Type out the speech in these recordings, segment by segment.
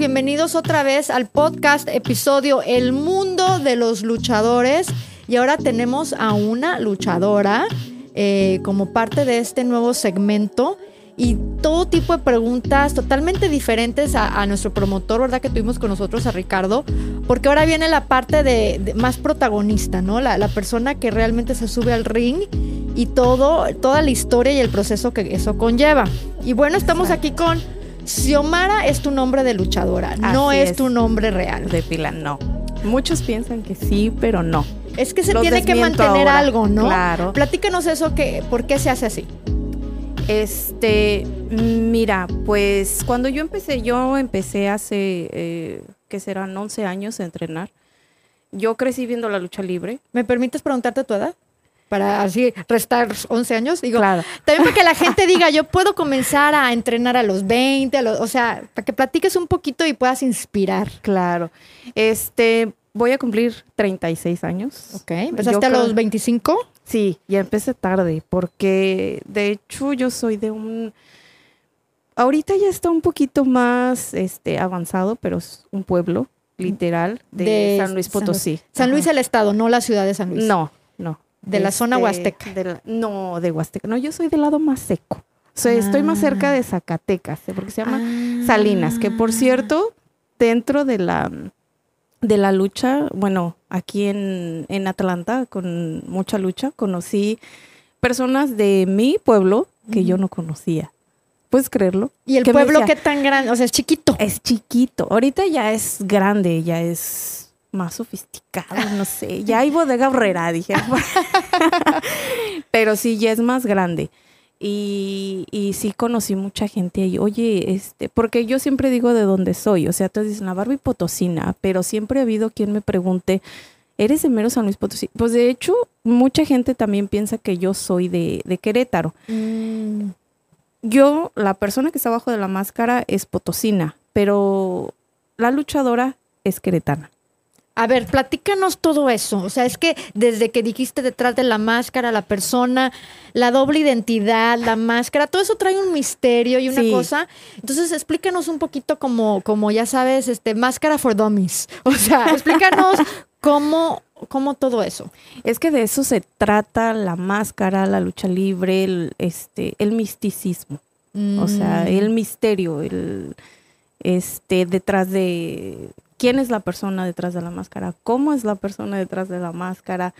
bienvenidos otra vez al podcast episodio El mundo de los luchadores. Y ahora tenemos a una luchadora eh, como parte de este nuevo segmento y todo tipo de preguntas totalmente diferentes a, nuestro promotor, ¿verdad? Que tuvimos con nosotros, a Ricardo, porque ahora viene la parte de, más protagonista, ¿no? La, la, persona que realmente se sube al ring y todo, toda la historia y el proceso que eso conlleva. Y bueno, estamos aquí con Xiomara es tu nombre de luchadora, no es, tu nombre real. De pila, no. Muchos piensan que sí, pero no. Es que se tiene que mantener algo, ¿no? Claro. Platícanos eso, que, ¿por qué se hace así? Este, mira, pues cuando yo empecé, yo empecé hace, eh, que serán 11 años a entrenar. Yo crecí viendo la lucha libre. ¿Me permites preguntarte tu edad? Para así restar 11 años. Digo, claro. también para que la gente diga, yo puedo comenzar a entrenar a los 20, o sea, para que platiques un poquito y puedas inspirar. Claro. Este, voy a cumplir 36 años. Ok. ¿Empezaste a los 25? Sí, ya empecé tarde, porque de hecho yo soy de un... Ahorita ya está un poquito más este, avanzado, pero es un pueblo, literal, de, San Luis Potosí. San Luis el estado, no la ciudad de San Luis. No, De la zona este, huasteca. no, de Huasteca. No, yo soy del lado más seco. O estoy más cerca de ah. Zacatecas, ¿eh? porque se llama ah. Salinas, que por cierto, dentro de la, de la lucha, bueno, aquí en, en Atlanta, con mucha lucha, conocí personas de mi pueblo que yo no conocía. ¿Puedes creerlo? ¿Y el pueblo qué tan grande? O sea, es chiquito. Es chiquito. Ahorita ya es grande, ya es más sofisticado, no sé. Ya hay bodega horrera, dije. Pero sí, ya es más grande. Y, y, sí conocí mucha gente ahí. Oye, este, porque yo siempre digo de dónde soy. O sea, todos dicen la Barbie Potosina, pero siempre ha habido quien me pregunte, ¿eres de mero San Luis Potosí? Pues de hecho, mucha gente también piensa que yo soy de, de Querétaro. Mm. Yo, la persona que está abajo de la máscara es potosina, pero la luchadora es queretana. A ver, platícanos todo eso. O sea, es que desde que dijiste detrás de la máscara, la persona, la doble identidad, la máscara, todo eso trae un misterio y una cosa. Entonces, explícanos un poquito como, como ya sabes, este, máscara for dummies. O sea, explícanos cómo, cómo todo eso. Es que de eso se trata la máscara, la lucha libre, el, este, el misticismo. O sea, mm. el misterio, el este, detrás de quién es la persona detrás de la máscara, cómo es la persona detrás de la máscara.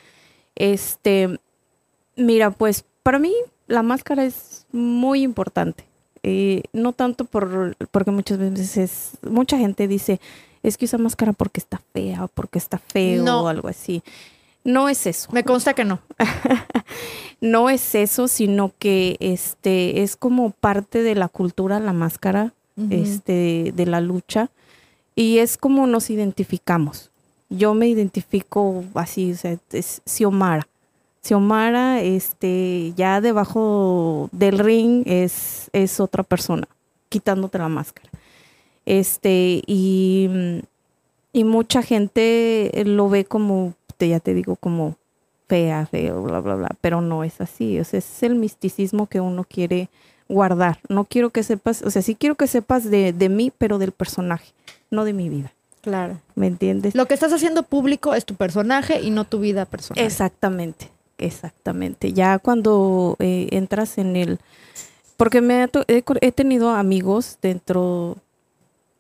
Este, mira, pues para mí la máscara es muy importante. Eh, no tanto por, porque muchas veces mucha gente dice, es que usa máscara porque está fea o porque está feo o algo así. No es eso. Me consta que no. no es eso, sino que este es como parte de la cultura la máscara, este, de la lucha. Y es como nos identificamos. Yo me identifico así, o sea, es Xiomara. Xiomara, este, ya debajo del ring es, es otra persona, quitándote la máscara. Este, y, y mucha gente lo ve como, ya te digo, como fea, feo, bla, bla, bla, pero no es así. O sea, es el misticismo que uno quiere guardar. No quiero que sepas, o sea, sí quiero que sepas de, de mí, pero del personaje no de mi vida. Claro. ¿Me entiendes? Lo que estás haciendo público es tu personaje y no tu vida personal. Exactamente, exactamente. Ya cuando eh, entras en el... Porque me he, he tenido amigos dentro...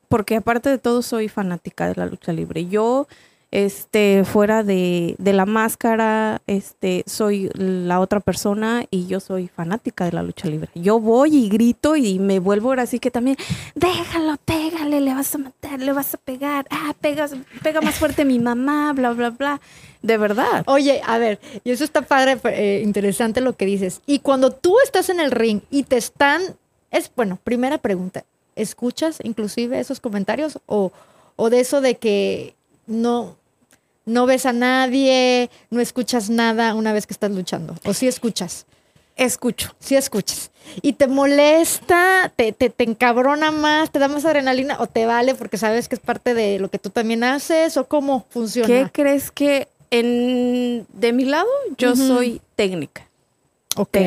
Porque aparte de todo soy fanática de la lucha libre. Yo este, fuera de, de, la máscara, este, soy la otra persona y yo soy fanática de la lucha libre. Yo voy y grito y me vuelvo ahora así que también, déjalo, pégale, le vas a matar, le vas a pegar, ah, pegas, pega más fuerte mi mamá, bla, bla, bla. De verdad. Oye, a ver, y eso está padre, eh, interesante lo que dices. Y cuando tú estás en el ring y te están, es, bueno, primera pregunta, ¿escuchas inclusive esos comentarios o, o de eso de que no, no ves a nadie, no escuchas nada una vez que estás luchando. ¿O sí escuchas? Escucho. Sí escuchas. ¿Y te molesta, te, te, encabrona más, te da más adrenalina o te vale porque sabes que es parte de lo que tú también haces o cómo funciona? ¿Qué crees que en, de mi lado yo soy técnica? Ok.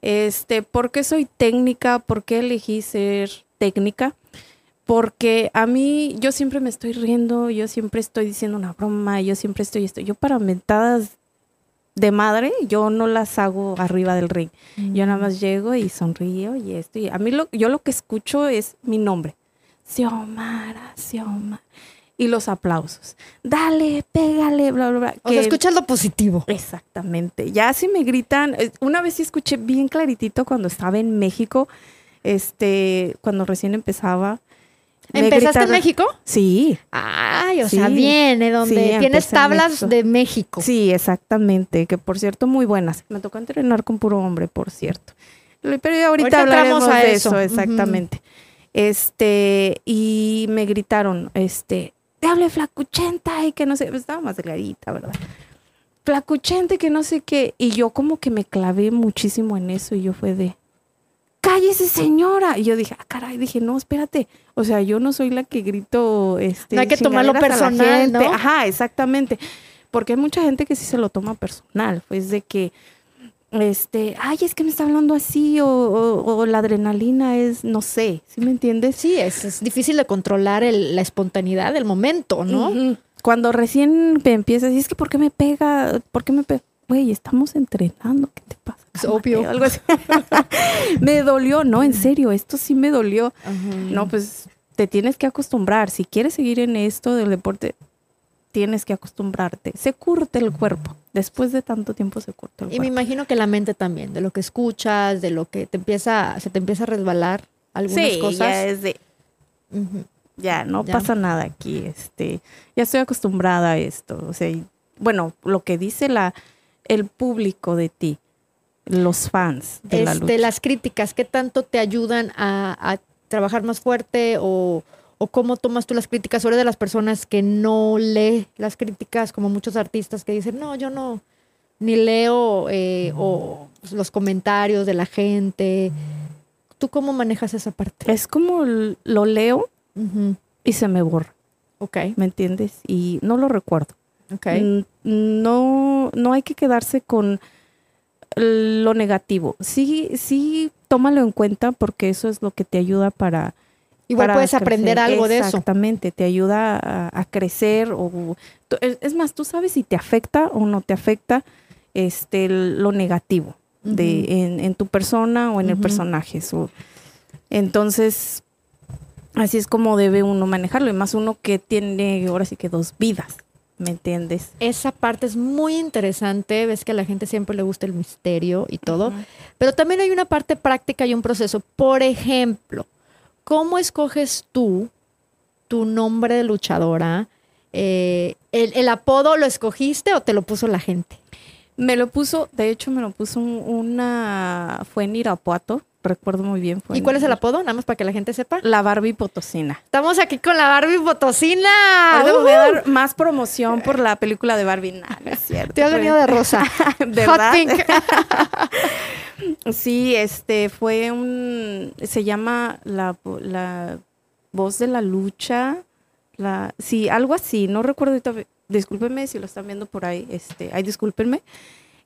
Este, ¿Por qué soy técnica? ¿Por qué elegí ser técnica? Porque a mí yo siempre me estoy riendo, yo siempre estoy diciendo una broma, yo siempre estoy esto, yo para mentadas de madre, yo no las hago arriba del ring. Yo nada más llego y sonrío y esto. Y a mí lo, yo lo que escucho es mi nombre. Xiomara, Xiomara. Y los aplausos. Dale, pégale, bla, bla, bla. O sea, escuchas lo positivo. Exactamente. Ya si me gritan, eh, una vez sí escuché bien claritito cuando estaba en México, este, cuando recién empezaba. ¿Empezaste en México? Sí, Ay, o sea, Sí. viene donde Sí, tienes tablas de México. Sí, exactamente, que por cierto muy buenas. Me tocó entrenar con puro hombre, por cierto. Pero ahorita, entramos a de eso. eso, exactamente. Este, y me gritaron, este, te hable flacuchenta y que no sé, pues, estaba más delgadita, ¿verdad? Flacuchenta y que no sé qué. Y yo como que me clavé muchísimo en eso y yo fue de, cállese señora. Y yo dije, ah, caray, dije, no, espérate. O sea, yo no soy la que grito, este. No hay que tomarlo personal. ¿no? Ajá, exactamente. Porque hay mucha gente que sí se lo toma personal. Pues de que, este, ay, es que me está hablando así, o, o- o la adrenalina es, no sé, ¿sí me entiendes? Sí, es, es difícil de controlar el- la espontaneidad del momento, ¿no? Cuando recién me empiezas, y es que ¿por qué me pega? ¿Por qué me pega? Güey, estamos entrenando, ¿qué te pasa? Es obvio. Algo así. me dolió, no, en serio, esto sí me dolió. No, pues te tienes que acostumbrar. Si quieres seguir en esto del deporte, tienes que acostumbrarte. Se curte el cuerpo. Después de tanto tiempo se curte el Y me cuerpo. imagino que la mente también, de lo que escuchas, de lo que te empieza, se te empieza a resbalar algunas sí, cosas. ya es de, ya no Ya. pasa nada aquí. Este, ya estoy acostumbrada a esto. O sea, y, bueno, lo que dice la, el público de ti, los fans de la lucha. las críticas, ¿qué tanto te ayudan a, a trabajar más fuerte o, o cómo tomas tú las críticas? O eres de las personas que no lee las críticas, como muchos artistas que dicen, no, yo no, ni leo eh, o los comentarios de la gente. ¿Tú cómo manejas esa parte? Es como lo leo y se me borra, Ok, ¿me entiendes? Y no lo recuerdo. Ok. Mm, No, no hay que quedarse con lo negativo. Sí, sí, tómalo en cuenta porque eso es lo que te ayuda para. Igual para puedes aprender algo de eso. Exactamente, te ayuda a, a crecer o es más, tú sabes si te afecta o no te afecta este lo negativo de en, en tu persona o en el personaje. So, entonces, así es como debe uno manejarlo, y más uno que tiene ahora sí que dos vidas, ¿me entiendes? Esa parte es muy interesante. Ves que a la gente siempre le gusta el misterio y todo. Pero también hay una parte práctica y un proceso. Por ejemplo, ¿cómo escoges tú tu nombre de luchadora? Eh, el, el apodo lo escogiste o te lo puso la gente? Me lo puso, de hecho me lo puso un- una, fue en Irapuato, recuerdo muy bien. fue ¿Y cuál es el apodo? Nada más para que la gente sepa. La Barbie Potosina. Estamos aquí con la Barbie Potosina. Me voy a dar más promoción por la película de Barbie. Nah, no es cierto. Te has venido de rosa. ¿Verdad? Hot pink. Sí, este fue un, se llama la, la voz de la lucha, la, sí, algo así, no recuerdo discúlpenme si lo están viendo por ahí, este, ay, discúlpenme,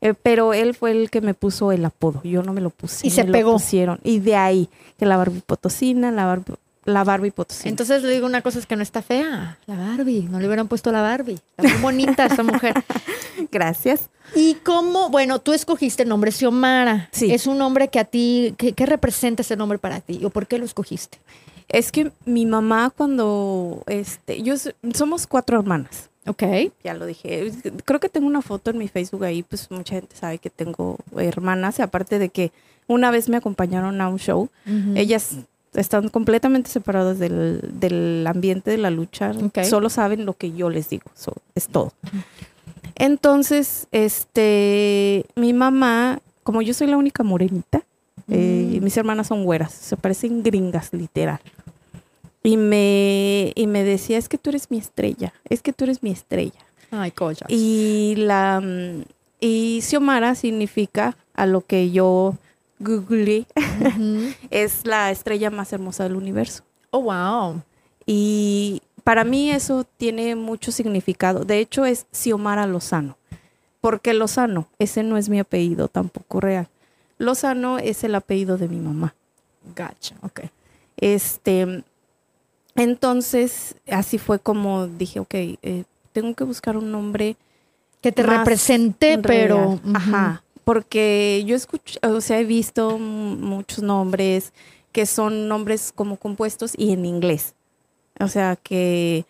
eh, pero él fue el que me puso el apodo, yo no me lo puse. Y se lo pegó. pusieron, y de ahí, que la Barbie Potosina, la Barbie, la Barbie Potosina. Entonces le digo una cosa es que no está fea. La Barbie. No le hubieran puesto la Barbie. Está muy bonita esta mujer. Gracias. ¿Y cómo? Bueno, tú escogiste el nombre Xiomara. Sí. Es un nombre que a ti, ¿qué, qué representa ese nombre para ti? ¿O por qué lo escogiste? Es que mi mamá cuando, este, yo, somos cuatro hermanas. Ok. ya lo dije. Creo que tengo una foto en mi Facebook ahí, pues mucha gente sabe que tengo hermanas, y aparte de que una vez me acompañaron a un show, ellas están completamente separadas del, del ambiente de la lucha, Ok. solo saben lo que yo les digo, so, es todo. Entonces, este, mi mamá, como yo soy la única morenita, eh, Mm. mis hermanas son güeras, se parecen gringas, literal. Y me, y me decía, es que tú eres mi estrella, es que tú eres mi estrella. Ay, coya. Y la mm, y Xiomara significa a lo que yo googleé, es la estrella más hermosa del universo. Oh, wow. Y para mí eso tiene mucho significado. De hecho es Xiomara Lozano. Porque Lozano, ese no es mi apellido tampoco real. Lozano es el apellido de mi mamá. Gotcha. Ok. Este Entonces, así fue como dije, ok, eh, tengo que buscar un nombre que te represente, real. pero. Ajá, porque yo escucho, o sea, he visto muchos nombres que son nombres como compuestos y en inglés. O sea, que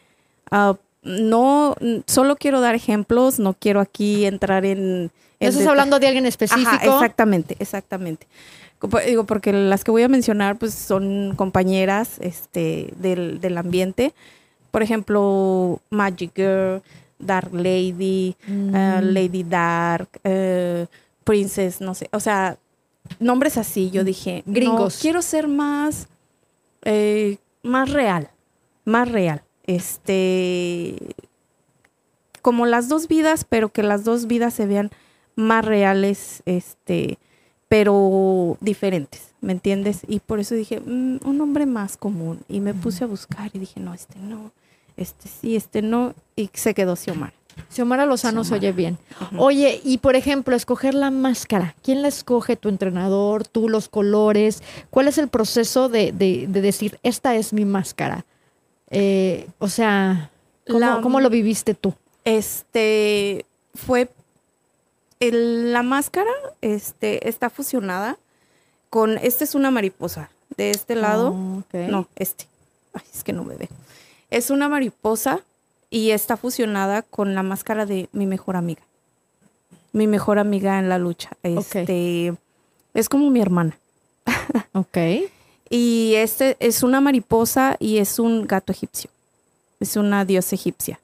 ah, no, solo quiero dar ejemplos, no quiero aquí entrar en... en ¿Estás deta- hablando de alguien específico? Ajá, exactamente, exactamente. Como- Digo, porque las que voy a mencionar, pues son compañeras este, del, del ambiente. Por ejemplo, Magic Girl, Dark Lady, Mm. eh, Lady Dark, eh, Princess, no sé. O sea, nombres así. Yo dije, no, Gringos. quiero ser más, eh, más real, más real. Este, como las dos vidas, pero que las dos vidas se vean más reales, este, pero diferentes, ¿me entiendes? Y por eso dije, "Mm, un nombre más común. Y me puse a buscar y dije, no, este no, este sí, este no. Y se quedó Xiomara. Xiomara Lozano se oye bien. Oye, y por ejemplo, escoger la máscara. ¿Quién la escoge? ¿Tu entrenador? ¿Tú? ¿Los colores? ¿Cuál es el proceso de, de- de decir, esta es mi máscara? Eh, o sea, ¿cómo, La- cómo lo viviste tú? Este fue el- la máscara, este está fusionada con esta es una mariposa de este lado, Oh, ok. no este, Ay, es que no me ve, es una mariposa y está fusionada con la máscara de mi mejor amiga, mi mejor amiga en la lucha, este es como mi hermana. Ok. y este es una mariposa y es un gato egipcio, es una diosa egipcia.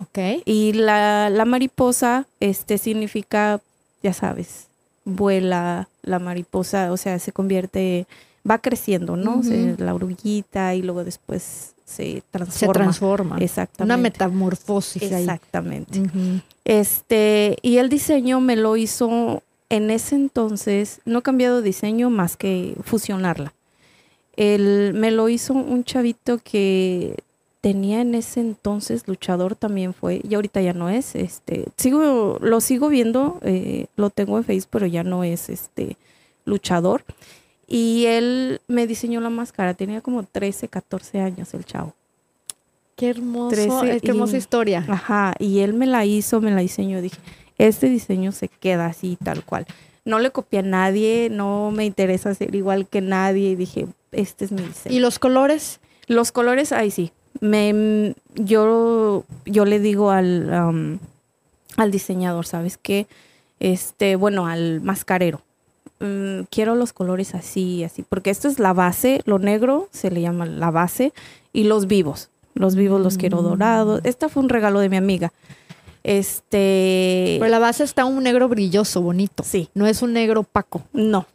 Ok. Y la, la mariposa, este, significa, ya sabes, vuela la mariposa, o sea, se convierte, va creciendo, ¿no? Se- la oruguita y luego después se transforma. Se transforma. Exactamente. Una metamorfosis ahí. Exactamente. Ujú. Este, y el diseño me lo hizo en ese entonces, no he cambiado diseño más que fusionarla. El, me lo hizo un chavito que tenía en ese entonces, luchador también fue, y ahorita ya no es, este, sigo, lo sigo viendo, eh, lo tengo en Facebook, pero ya no es este luchador. Y él me diseñó la máscara, tenía como 13, 14 años el chavo. Qué hermoso, Trece eh, qué hermosa y- historia. Ajá, y él me la hizo, me la diseñó. Dije, este diseño se queda así, tal cual. No le copié a nadie, no me interesa ser igual que nadie. Y dije, este es mi diseño. ¿Y los colores? Los colores, ahí sí. Me, yo, yo le digo al, am, al diseñador, ¿sabes qué? Este, bueno, al mascarero. mm, quiero los colores así, así, porque esto es la base, lo negro se le llama la base, y los vivos. Los vivos los quiero dorados. Este fue un regalo de mi amiga. Este. Pero la base está un negro brilloso, bonito. Sí. No es un negro opaco. No.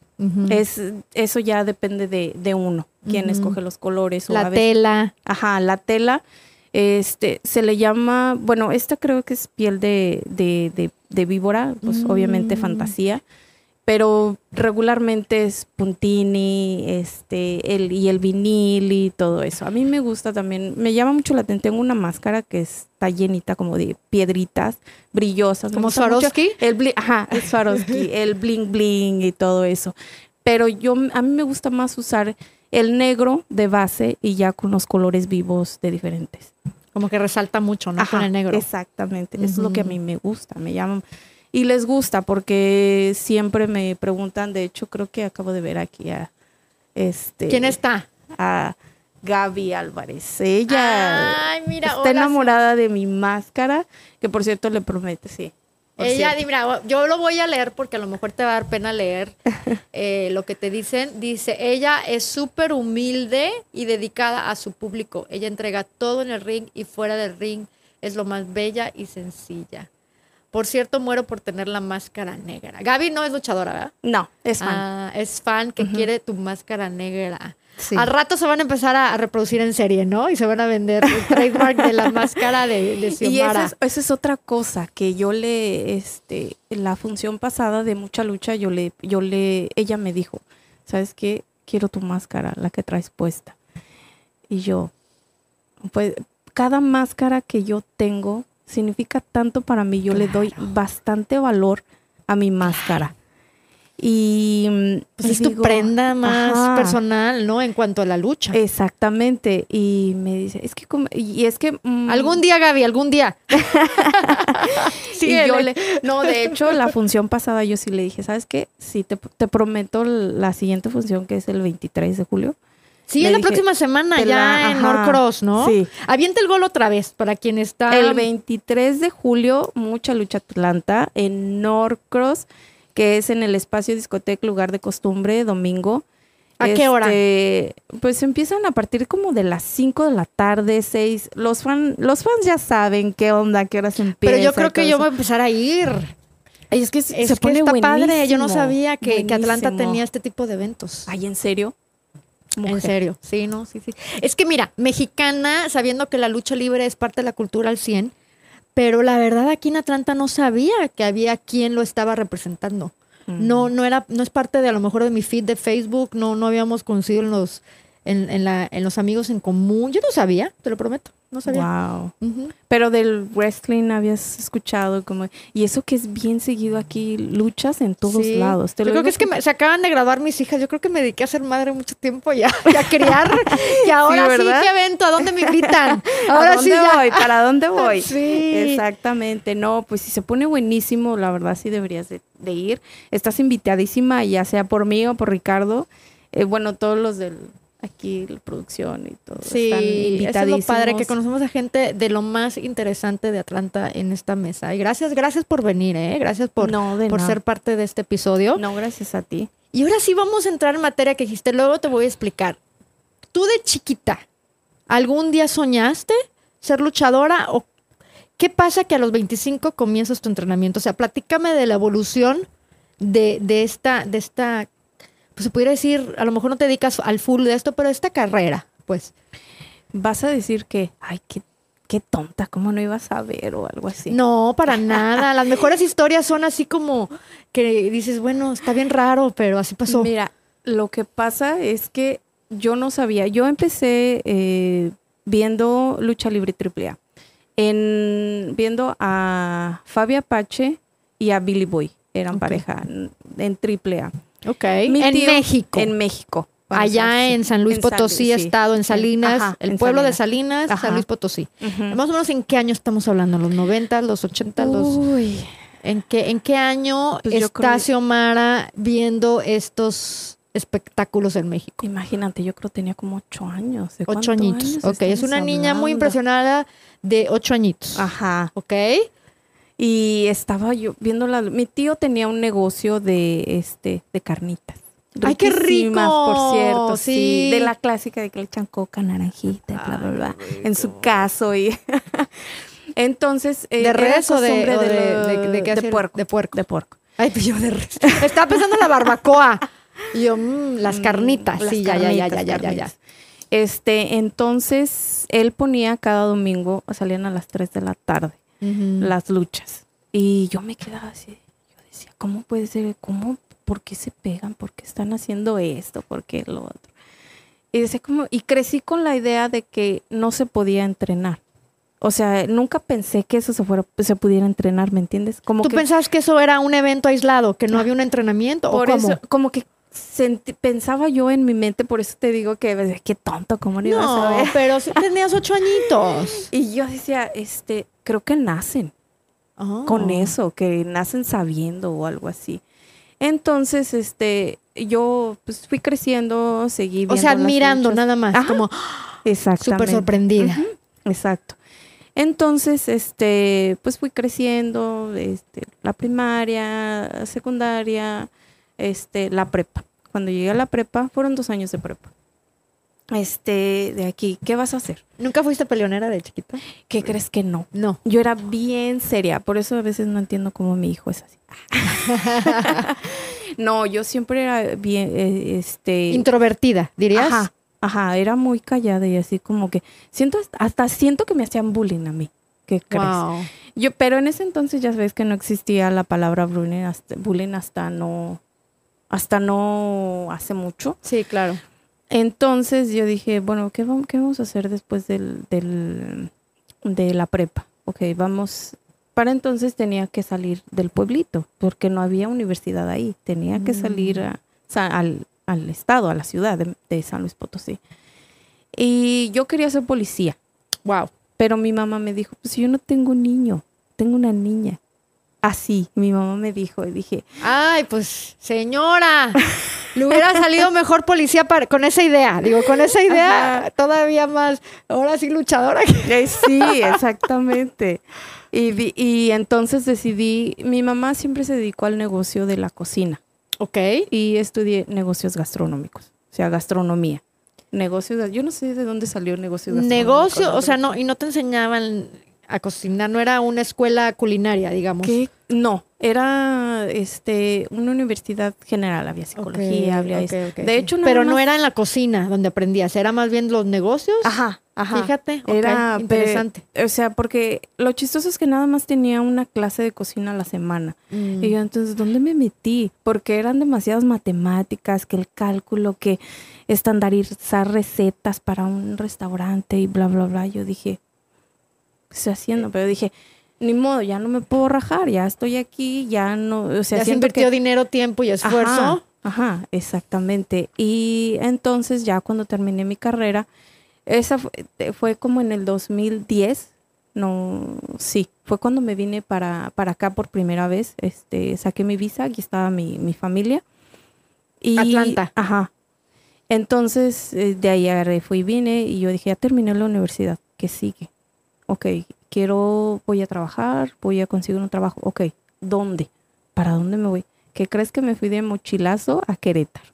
Es, eso ya depende de, de uno, quién escoge los colores. o la tela. Ajá, la tela, este, se le llama, bueno, esta creo que es piel de, de, de, víbora, pues Mm. obviamente fantasía, pero regularmente es puntini, este, el, y el vinil y todo eso. A mí me gusta también, me llama mucho la atención, tengo una máscara que está llenita como de piedritas brillosas. Como Swarovski. El bling, ajá, el Swarovski, el bling bling y todo eso. Pero yo, a mí me gusta más usar el negro de base y ya con los colores vivos de diferentes. Como que resalta mucho, ¿no? Con Ajá, el negro. Exactamente, eso es lo que a mí me gusta, me llaman. Y les gusta porque siempre me preguntan, de hecho creo que acabo de ver aquí a este ¿Quién está? a Gaby Álvarez. Ella Ay, mira, está hola, enamorada de mi máscara, que por cierto le promete, sí. Ella, di- mira, yo lo voy a leer porque a lo mejor te va a dar pena leer eh, lo que te dicen. Dice, ella es súper humilde y dedicada a su público. Ella entrega todo en el ring y fuera del ring. Es lo más bella y sencilla. Por cierto, muero por tener la máscara negra. Gaby no es luchadora, ¿verdad? No, es fan. Ah, es fan que quiere tu máscara negra. Sí. Al rato se van a empezar a, reproducir en serie, ¿no? Y se van a vender el trademark de la máscara de, de Y esa es, esa es otra cosa que yo le, este, en la función pasada de mucha lucha, yo le, yo le, ella me dijo, ¿sabes qué? Quiero tu máscara, la que traes puesta. Y yo, pues, cada máscara que yo tengo significa tanto para mí. Yo le doy bastante valor a mi máscara. Y mm, Pues es tu prenda más ajá. personal, ¿no? En cuanto a la lucha. Exactamente. Y me dice, es que, como- y es que... mm, Algún día, Gaby, algún día. y Síguele. yo le, no, de hecho, la función pasada yo sí le dije, ¿sabes qué? Sí, te, te prometo la siguiente función que es el 23 de julio. Sí, Le es la dije, próxima semana ya la- en ajá, Norcross, ¿no? sí. Avienta el gol otra vez para quien está. El 23 de julio, mucha lucha Atlanta en Norcross, que es en el espacio discoteca Lugar de Costumbre, domingo. ¿A qué hora? Este, Pues empiezan a partir como de las 5 de la tarde, 6. Los, fan, los fans ya saben qué onda, qué horas empieza. Pero yo creo que yo voy a empezar a ir. Ay, es que Es se que pone está padre. Yo no sabía que, que Atlanta tenía este tipo de eventos. Ay, ¿en serio? En serio, sí, no, sí, sí. Es que mira, mexicana, sabiendo que la lucha libre es parte de la cultura al 100, pero la verdad aquí en Atlanta no sabía que había quien lo estaba representando. Mm. No, no era, no es parte de a lo mejor de mi feed de Facebook, no, no habíamos conocido en los, en, en la, en los amigos en común. Yo no sabía, te lo prometo, no sabía. Wow. Pero del wrestling habías escuchado como... Y eso que es bien seguido aquí, luchas en todos Sí. lados. Te Yo lo creo que es que me- se acaban de graduar mis hijas. Yo creo que me dediqué a ser madre mucho tiempo ya, y a criar. Y ahora sí. ¿qué evento? ¿A dónde me invitan? ¿A Ahora dónde sí ya. voy? ¿Para dónde voy? Sí. Exactamente. No, pues si se pone buenísimo, la verdad sí deberías de, de ir. Estás invitadísima, ya sea por mí o por Ricardo. Eh, bueno, todos los del aquí, la producción y todo. Sí, están eso es lo padre, que conocemos a gente de lo más interesante de Atlanta en esta mesa. Y gracias, gracias por venir, ¿eh? Gracias por, no, por nada. ser parte de este episodio. No, gracias a ti. Y ahora sí vamos a entrar en materia que dijiste, luego te voy a explicar. Tú de chiquita, ¿algún día soñaste ser luchadora o qué pasa que a los 25 comienzas tu entrenamiento? O sea, platícame de la evolución de, de esta, de esta, pues se pudiera decir, a lo mejor no te dedicas al full de esto, pero esta carrera, pues. Vas a decir que, ay, qué, qué tonta, ¿cómo no ibas a ver o algo así? No, para nada. Las mejores historias son así como que dices, bueno, está bien raro, pero así pasó. Mira, lo que pasa es que yo no sabía. Yo empecé eh, viendo Lucha Libre AAA. En, viendo a Fabi Apache y a Billy Boy. Eran pareja en- en AAA. Ok. Mi En tío- México. En México. Allá en San Luis En San Potosí, sí. estado en Salinas, Ajá, el en pueblo de Salinas. Ajá. San Luis Potosí. Ujú. Más o menos en qué año estamos hablando, los 90, los 80, los Uy, ¿En qué en qué año Pues está creo- Xiomara viendo estos espectáculos en México? imagínate, yo creo que tenía como ocho años. ¿De Ocho añitos. años Ok, es una niña muy impresionada de ocho añitos. Ajá. Ok. Y estaba yo viendo la. Mi tío tenía un negocio de este de carnitas. ¡Ay, qué rico! Por cierto, sí. Sí. De la clásica de que le echan coca, naranjita, bla, bla, bla. En su caso. Y Entonces. eh, ¿De res o de, o de, lo- de- de qué de puerco. De puerco. De puerco. Ay, pues yo de res. Estaba pensando en la barbacoa. Y yo, mm, las carnitas. Las sí, ya, ya, ya, ya, carnitas, ya, ya, ya. carnitas. Este, entonces, él ponía cada domingo, salían a las 3 de la tarde, Las luchas. Y yo me quedaba así, yo decía, ¿cómo puede ser? ¿Cómo? ¿Por qué se pegan? ¿Por qué están haciendo esto? ¿Por qué lo otro? Y decía como, y crecí con la idea de que no se podía entrenar. O sea, nunca pensé que eso se fuera, se pudiera entrenar, ¿me entiendes? Como ¿Tú que pensabas que eso era un evento aislado, que no había un entrenamiento? por ¿O cómo? eso, como que senti- pensaba yo en mi mente, por eso te digo que qué tonto, ¿cómo no ibas a No, ver? pero tenías ocho añitos. Y yo decía, este, creo que nacen con Oh. eso, que nacen sabiendo o algo así. Entonces, este, yo pues fui creciendo, seguí viendo O sea, admirando nada más, Ajá, como súper sorprendida. Exacto. Entonces, este, pues fui creciendo, este, la primaria, secundaria, este, la prepa. Cuando llegué a la prepa, fueron dos años de prepa. Este, de aquí, ¿qué vas a hacer? ¿Nunca fuiste peleonera de chiquita? ¿Qué crees que no? No. Yo era bien seria, por eso a veces no entiendo cómo mi hijo es así. no, yo siempre era bien, eh, este... Introvertida, dirías. Ajá, ajá, era muy callada y así como que siento, hasta siento que me hacían bullying a mí. ¿Qué crees? Wow. Yo, pero en ese entonces ya ves que no existía la palabra bullying hasta, bullying hasta no, hasta no hace mucho. Sí, claro. Entonces yo dije, bueno, ¿qué vamos, qué vamos a hacer después del, del, de la prepa? Ok, vamos, Para entonces tenía que salir del pueblito, porque no había universidad ahí. Tenía que salir Mm. a- al, al estado, a la ciudad de, de San Luis Potosí. Y yo quería ser policía, Wow. pero mi mamá me dijo, pues yo no tengo un niño, tengo una niña. Así, mi mamá me dijo, y dije, Ay, pues, señora, le hubiera salido mejor policía para- con esa idea. Digo, con esa idea Ajá. todavía más, ahora sí luchadora. que- Eh, sí, exactamente. Y, y entonces decidí, mi mamá siempre se dedicó al negocio de la cocina Ok. y estudié negocios gastronómicos, o sea, gastronomía. Negocios, yo no sé de dónde salió negocios gastronómicos. Negocio, o sea, no, y no te enseñaban a cocinar, no era una escuela culinaria, digamos. ¿Qué? No, era este una universidad general, había psicología, había ok, eso. ok, De hecho, nada Pero no era en la cocina donde aprendías, era más bien los negocios. Ajá, ajá. Fíjate, ok, Era interesante. pe- o sea, porque lo chistoso es que nada más tenía una clase de cocina a la semana. Mm. Y yo entonces, ¿dónde me metí? Porque eran demasiadas matemáticas, que el cálculo, que estandarizar recetas para un restaurante y bla, bla, bla. Yo dije, ¿qué estoy haciendo? Pero dije, ni modo, ya no me puedo rajar, ya estoy aquí, ya no, o sea, ya se invirtió que... dinero, tiempo y esfuerzo. Ajá, ajá, exactamente. Y entonces ya cuando terminé mi carrera, esa fue, eh, fue como en el 2010, no, sí, fue cuando me vine para, para acá por primera vez, este, saqué mi visa, aquí estaba mi, mi familia. Y, Atlanta. Ajá. Entonces, eh, de ahí agarré, fui y vine y yo dije, ya terminé la universidad, ¿qué sigue? Ok, quiero, voy a trabajar, voy a conseguir un trabajo, ok, ¿dónde? ¿Para dónde me voy? ¿Qué crees que me fui de mochilazo a Querétaro?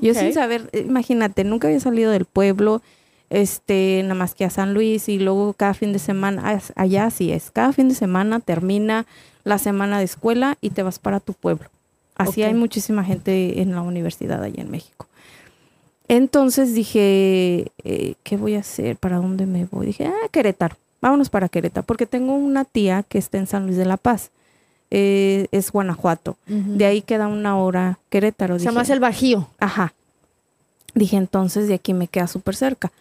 Yo Ok. sin saber, eh, imagínate, nunca había salido del pueblo, este, nada más que a San Luis y luego cada fin de semana, ah, allá sí es, cada fin de semana termina la semana de escuela y te vas para tu pueblo. Así hay muchísima gente en la universidad allá en México. Entonces dije, eh, ¿qué voy a hacer? ¿Para dónde me voy? Dije, ah, Querétaro, vámonos para Querétaro, porque tengo una tía que está en San Luis de la Paz, eh, es Guanajuato. De ahí queda una hora Querétaro. Se llama el Bajío. Ajá. Dije, entonces de aquí me queda súper cerca.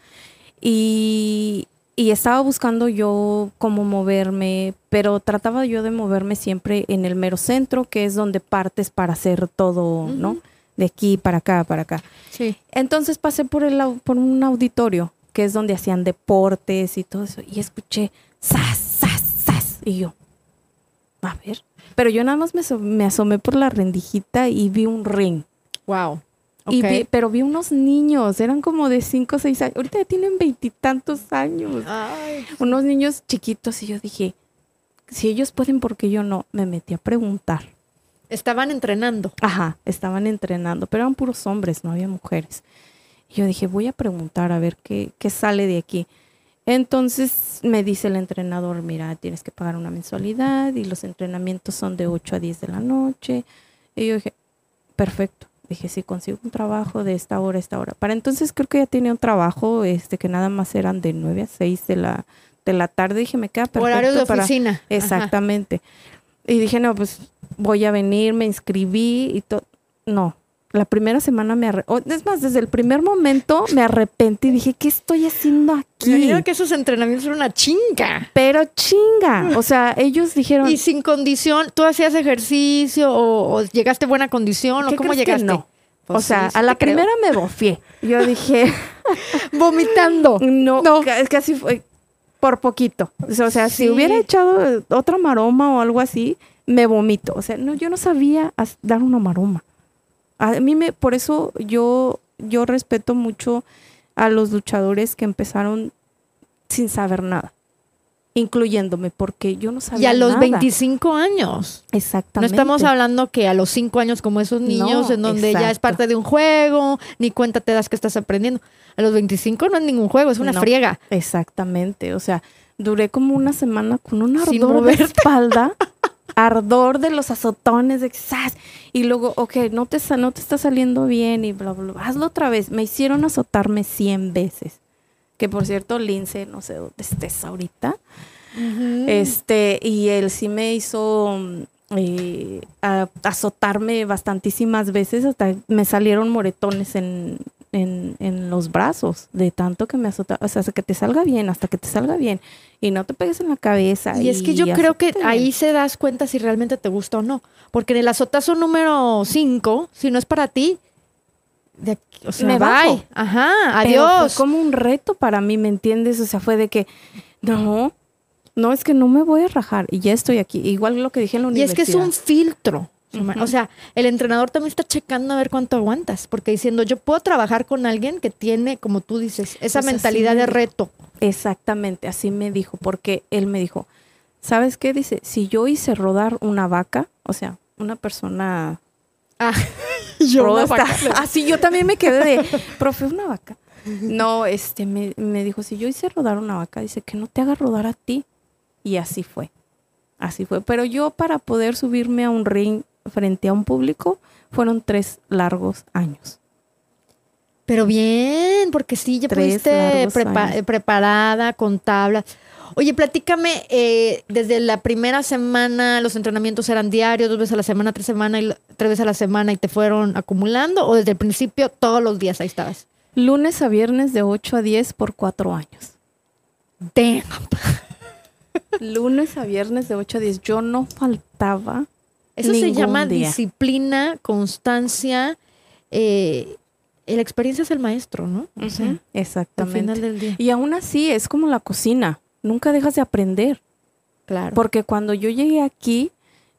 Y, y estaba buscando yo cómo moverme, pero trataba yo de moverme siempre en el mero centro, que es donde partes para hacer todo, ¿no? De aquí para acá, para acá. Sí. Entonces pasé por, el, por un auditorio, que es donde hacían deportes y todo eso, y escuché, ¡zas, zas, zas! Y yo, a ver. Pero yo nada más me, aso- me asomé por la rendijita y vi un ring. Wow. Y Ok. vi- pero vi unos niños, eran como de 5 o 6 años. Ahorita ya tienen veintitantos años. Ay, Unos niños chiquitos. Y yo dije, si ellos pueden, ¿por qué yo no? Me metí a preguntar. Estaban entrenando. Ajá, estaban entrenando, pero eran puros hombres, no había mujeres. Y yo dije, voy a preguntar a ver qué, qué sale de aquí. Entonces me dice el entrenador, mira, tienes que pagar una mensualidad y los entrenamientos son de 8 a 10 de la noche. Y yo dije, perfecto. Dije, si consigo un trabajo de esta hora a esta hora. Para entonces creo que ya tenía un trabajo este que nada más eran de 9 a 6 de la, de la tarde. Dije, me queda perfecto Horarios de para... oficina. Ajá. Exactamente. Y dije, no, pues voy a venir, me inscribí y todo. No, la primera semana me arrepentí. Es más, desde el primer momento me arrepentí. Dije, ¿qué estoy haciendo Me aquí? imagino que esos entrenamientos eran una chinga. Pero chinga. O sea, ellos dijeron, Y sin condición, ¿tú hacías ejercicio o, o llegaste a buena condición o ¿qué cómo llegaste? no? Pues o sea, sí, a la creo. primera me bofié. Yo dije, vomitando. no, es que así fue por poquito. O sea, Sí. si hubiera echado otra maroma o algo así, me vomito. O sea, no, yo no sabía dar una maroma. A mí me, por eso yo, yo respeto mucho a los luchadores que empezaron sin saber nada, incluyéndome, porque yo no Y sabía a los nada. 25 años. No Exactamente. estamos hablando que a los 5 años como esos niños No, en donde ya es parte de un juego, ni cuenta te das que estás aprendiendo. A los 25 no es ningún juego, es una No. friega. Exactamente, o sea, duré como una semana con un Sin ardor de espalda, ardor de los azotones, de y luego, ok, no te, no te está saliendo bien y bla, bla, bla, hazlo otra vez. Me hicieron azotarme 100 veces. Que por cierto, Lince, no sé dónde estés ahorita, este, y él sí me hizo mm, eh, a- azotarme bastantísimas veces, hasta me salieron moretones en, en, en los brazos de tanto que me azotaba. O sea, hasta que te salga bien, hasta que te salga bien. Y no te pegues en la cabeza. Y es que yo creo que ahí se das cuenta si realmente te gusta o no. Porque en el azotazo número 5, si no es para ti, de aquí- o sea, Me bye. bajo. Ajá, Pero adiós. Fue como un reto para mí, ¿me entiendes? O sea, fue de que, no, no, es que no me voy a rajar y ya estoy aquí. Igual lo que dije en la Y es universidad. que es un filtro. O sea, el entrenador también está checando a ver cuánto aguantas, porque diciendo, yo puedo trabajar con alguien que tiene, como tú dices, esa Pues así mentalidad me de reto. Exactamente, así me dijo, porque él me dijo, ¿sabes qué? Dice, si yo hice rodar una vaca, o sea, una persona Ah, yo una vaca. Así yo también me quedé de, profe, una vaca. No, este, me, me dijo, si yo hice rodar una vaca, dice, que no te haga rodar a ti. Y así fue, así fue. Pero yo para poder subirme a un ring frente a un público, fueron tres largos años. Pero bien, porque sí, ya Tres prepa- años. eh, preparada con tablas. Oye, platícame, eh, desde la primera semana los entrenamientos eran diarios, dos veces a la semana, tres, semana y, tres veces a la semana y te fueron acumulando, o desde el principio todos los días ahí estabas. Lunes a viernes de 8 a 10 por cuatro años. Damn. Lunes a viernes de 8 a 10. Yo no faltaba. Eso se llama día. disciplina, constancia. eh, la experiencia es el maestro, ¿no? O sea, Ujú, al Exactamente. final del día. Y aún así es como la cocina. Nunca dejas de aprender. Claro. Porque cuando yo llegué aquí,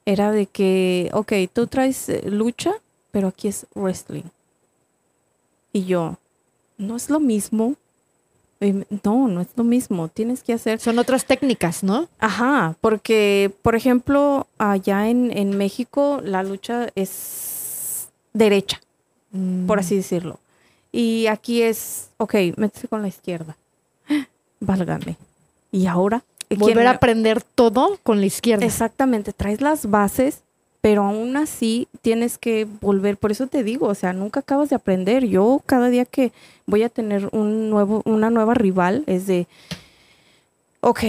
era de que, ok, tú traes eh, lucha, pero aquí es wrestling. Y yo, no es lo mismo. Me- No, no es lo mismo. Tienes que hacer. Son otras técnicas, ¿no? Ajá, porque, por ejemplo, allá en, en México la lucha es derecha, por así decirlo. Y aquí es, ok, métese con la izquierda. Válgame. Y ahora. ¿quién Volver a aprender todo con la izquierda. Exactamente, traes las bases, pero aún así tienes que volver. Por eso te digo, o sea, nunca acabas de aprender. Yo cada día que voy a tener un nuevo, una nueva rival es de, ok,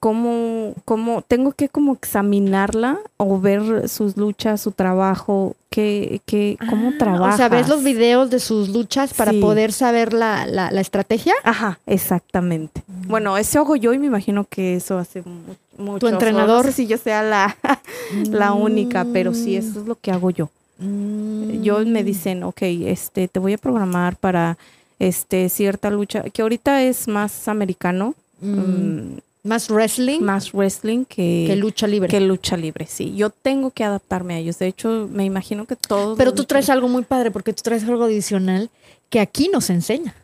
¿cómo, cómo tengo que como examinarla o ver sus luchas, su trabajo, qué, qué, cómo Ah, trabaja? O sea, ves los videos de sus luchas para Sí. poder saber la, la- la estrategia. Ajá, exactamente. Bueno, eso hago yo y me imagino que eso hace mu- mucho. entrenador? No sé si yo sea la, la única, pero sí, eso es lo que hago yo. Mm. Yo me dicen, ok, este, te voy a programar para este cierta lucha, que ahorita es más americano, Mm. mm, Más wrestling más wrestling que, que lucha libre. que lucha libre, sí. Yo tengo que adaptarme a ellos. De hecho, me imagino que todos. Pero tú traes algo muy padre porque tú traes algo adicional que aquí nos enseña.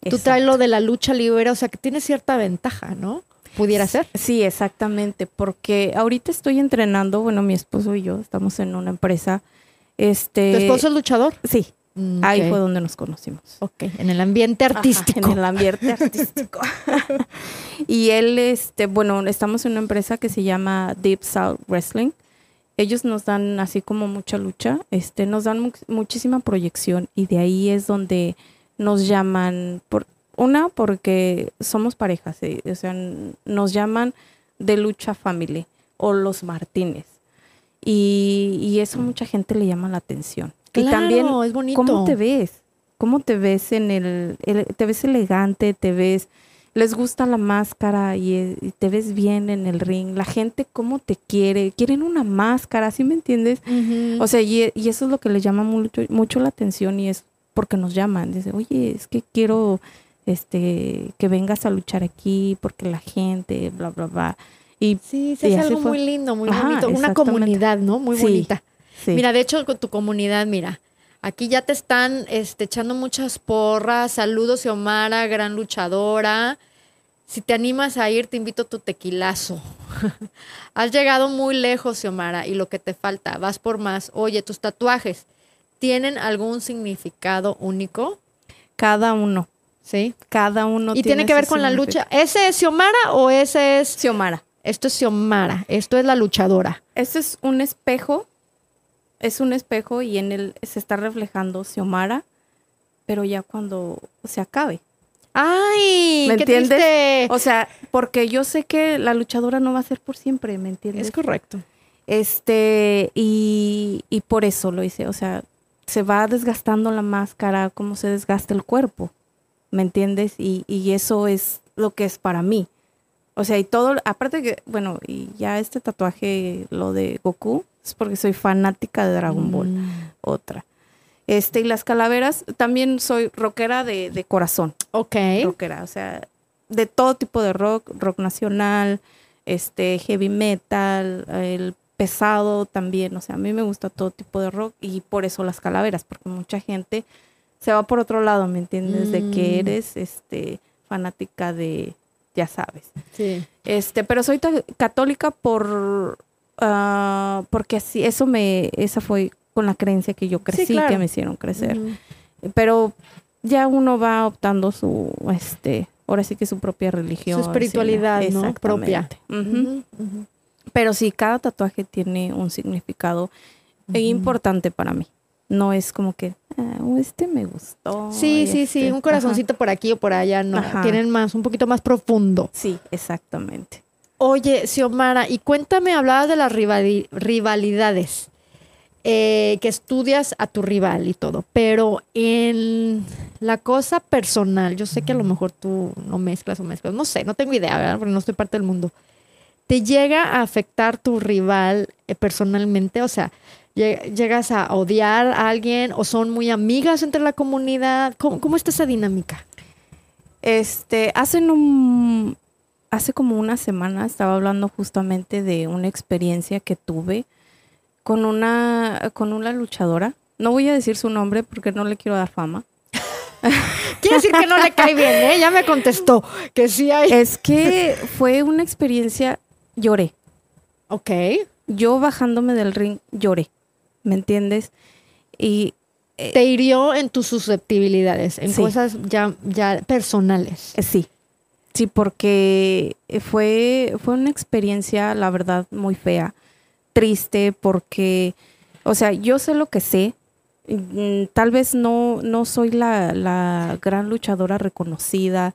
Tú Exacto. traes lo de la lucha libre, o sea, que tiene cierta ventaja, ¿no? Pudiera ser. Sí, exactamente, porque ahorita estoy entrenando, bueno, mi esposo y yo estamos en una empresa. Este, ¿Tu esposo es luchador? Sí, Mm, ahí fue donde nos conocimos. Ok, en el ambiente Ajá, artístico. en el ambiente artístico. y él, este, bueno, estamos en una empresa que se llama Deep South Wrestling. Ellos nos dan así como mucha lucha, este, nos dan mu- muchísima proyección y de ahí es donde nos llaman, por, una porque somos parejas, o sea, nos llaman de lucha family o los Martínez. Y, y eso mucha gente le llama la atención. Y también es bonito. ¿Cómo te ves? ¿Cómo te ves en el, el- te ves elegante, te ves, les gusta la máscara y, eh, y te ves bien en el ring? La gente cómo te quiere, quieren una máscara, ¿sí me entiendes? O sea, y, y eso es lo que les llama mucho, mucho la atención y es porque nos llaman. Dice, oye, es que quiero este que vengas a luchar aquí porque la gente, bla, bla, bla. Y sí, y hace así algo fue. muy lindo, muy Ajá, bonito. Una comunidad, ¿no? Muy Sí, bonita. Sí. Mira, de hecho, con tu comunidad, mira, aquí ya te están este, echando muchas porras. Saludos, Xiomara, gran luchadora. Si te animas a ir, te invito a tu tequilazo. Has llegado muy lejos, Xiomara, y lo que te falta, vas por más. Oye, tus tatuajes, ¿tienen algún significado único? cada uno, Sí. cada uno y tiene que ver con la lucha. ¿Ese es Xiomara o ese es... Xiomara. Esto es Xiomara, esto es la luchadora. Este es un espejo, es un espejo y en él se está reflejando Xiomara, pero ya cuando se acabe. ¡Ay! ¿Me qué entiendes? triste! O sea, porque yo sé que la luchadora no va a ser por siempre, ¿me entiendes? Es correcto. Este, y, y por eso lo hice, o sea, se va desgastando la máscara, cómo se desgasta el cuerpo, ¿me entiendes? Y, y eso es lo que es para mí. O sea, y todo, aparte que, bueno, y ya este tatuaje, lo de Goku, es porque soy fanática de Dragon Ball, Mm. otra. Este, y las calaveras, también soy rockera de, de corazón, Ok. rockera, o sea, de todo tipo de rock, rock nacional, este, heavy metal, el pesado también, o sea, a mí me gusta todo tipo de rock y por eso las calaveras, porque mucha gente se va por otro lado, ¿me entiendes? De que Mm. eres, este, fanática de, ya sabes. Sí. Este, pero soy católica por ah, porque así, eso me, esa fue con la creencia que yo crecí, claro. que me hicieron crecer. Pero ya uno va optando su, este, ahora sí que su propia religión. Su espiritualidad, sí, ¿no? Propia. Pero sí, cada tatuaje tiene un significado Ujú. importante para mí. No es como que, ah, este me gustó. Sí, sí, sí, este, un corazoncito por aquí o por allá, no, Ajá. tienen más, un poquito más profundo. Sí, exactamente. Oye, Xiomara, y cuéntame, hablabas de las rivali- rivalidades, eh, que estudias a tu rival y todo, pero en la cosa personal, yo sé que a lo mejor tú no mezclas o mezclas, no sé, no tengo idea, ¿verdad? Porque no estoy parte del mundo. ¿Te llega a afectar tu rival eh, personalmente? O sea, ¿llegas a odiar a alguien o son muy amigas entre la comunidad? ¿Cómo, cómo está esa dinámica? Este, hace un, hace como una semana estaba hablando justamente de una experiencia que tuve con una, con una luchadora. No voy a decir su nombre porque no le quiero dar fama. Quiere decir que no le cae bien, ¿eh? Ya me contestó que sí hay. Es que fue una experiencia, lloré. Ok. Yo bajándome del ring lloré, ¿me entiendes? Y eh, Te hirió en tus susceptibilidades, en Sí. cosas ya, ya personales. Eh, Sí, sí, porque fue, fue una experiencia, la verdad, muy fea, triste, porque, o sea, yo sé lo que sé. mm, Tal vez no, no soy la, la gran luchadora reconocida.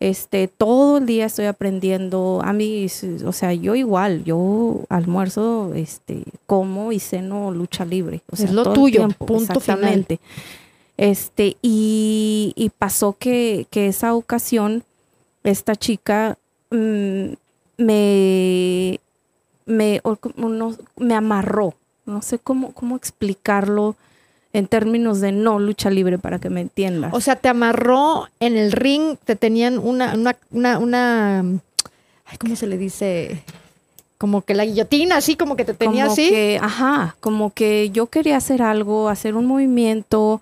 Este, todo el día estoy aprendiendo. A mí, o sea, yo igual, yo almuerzo, este, como y ceno lucha libre. O sea, Es lo todo tuyo, tiempo, punto final. exactamente. Este, y, y pasó que, que esa ocasión, esta chica mm, me, me, no- me amarró. No sé cómo, cómo explicarlo en términos de no lucha libre para que me entiendas. O sea, te amarró en el ring, te tenían una, una, una, una- ay, ¿cómo se le dice? Como que la guillotina, así como que te tenía como así. que, ajá, como que yo quería hacer algo, hacer un movimiento.